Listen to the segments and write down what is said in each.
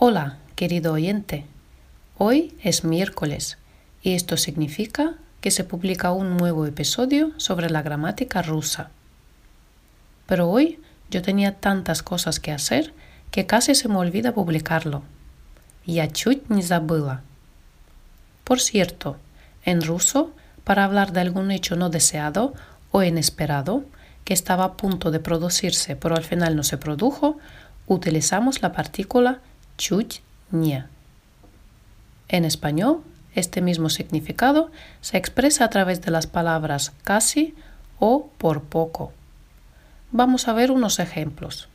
Hola, querido oyente. Hoy es miércoles y esto significa que se publica un nuevo episodio sobre la gramática rusa. Pero hoy yo tenía tantas cosas que hacer que casi se me olvida publicarlo. Я чуть не забыла. Por cierto, en ruso, para hablar de algún hecho no deseado o inesperado que estaba a punto de producirse pero al final no se produjo, utilizamos la partícula чуть не. En español, este mismo significado se expresa a través de las palabras casi o por poco. Vamos a ver unos ejemplos.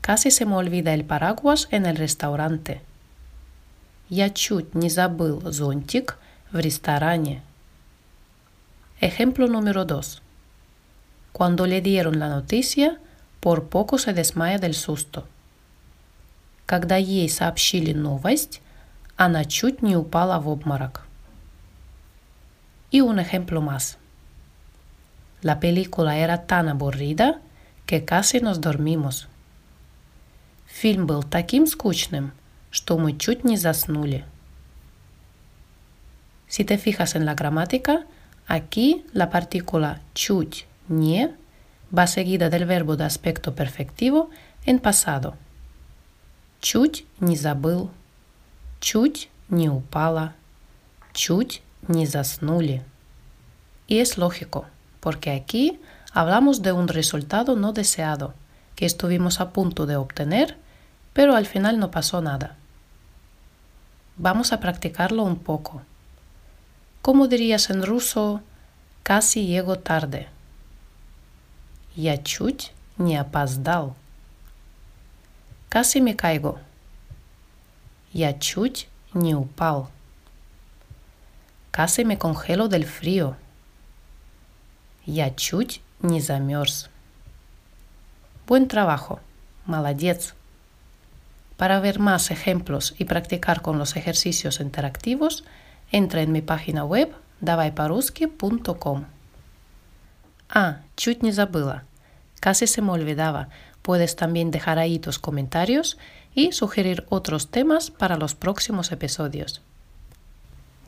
Casi se me olvida el paraguas en el restaurante. Я чуть не забыл зонтик в ресторане. Ejemplo número 2. Cuando le dieron la noticia, por poco se desmaya del susto. Когда ей сообщили новость, она чуть не упала в обморок. Y un ejemplo más. La película era tan aburrida que casi nos dormimos. Фильм был таким скучным, что мы чуть не заснули. Si te fijas en la gramática, aquí la partícula чуть не va seguida del verbo de aspecto perfectivo en pasado. Чуть не забыл, чуть не упала, чуть не заснули. Y es lógico, porque aquí hablamos de un resultado no deseado, que estuvimos a punto de obtener, pero al final no pasó nada. Vamos a practicarlo un poco. ¿Cómo dirías en ruso? Casi llego tarde. Я чуть не опоздал. Casi me caigo. Я чуть не упал. Casi me congelo del frío. Я чуть не замерз. Buen trabajo. Молодец. Para ver más ejemplos y practicar con los ejercicios interactivos, entra en mi página web давайпорусски.com. Ah, чуть не забыла. Casi se me olvidaba. Puedes también dejar ahí tus comentarios y sugerir otros temas para los próximos episodios.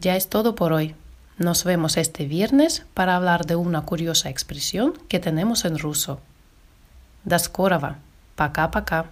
Ya es todo por hoy. Nos vemos este viernes para hablar de una curiosa expresión que tenemos en ruso. До скорого. Пока-пока.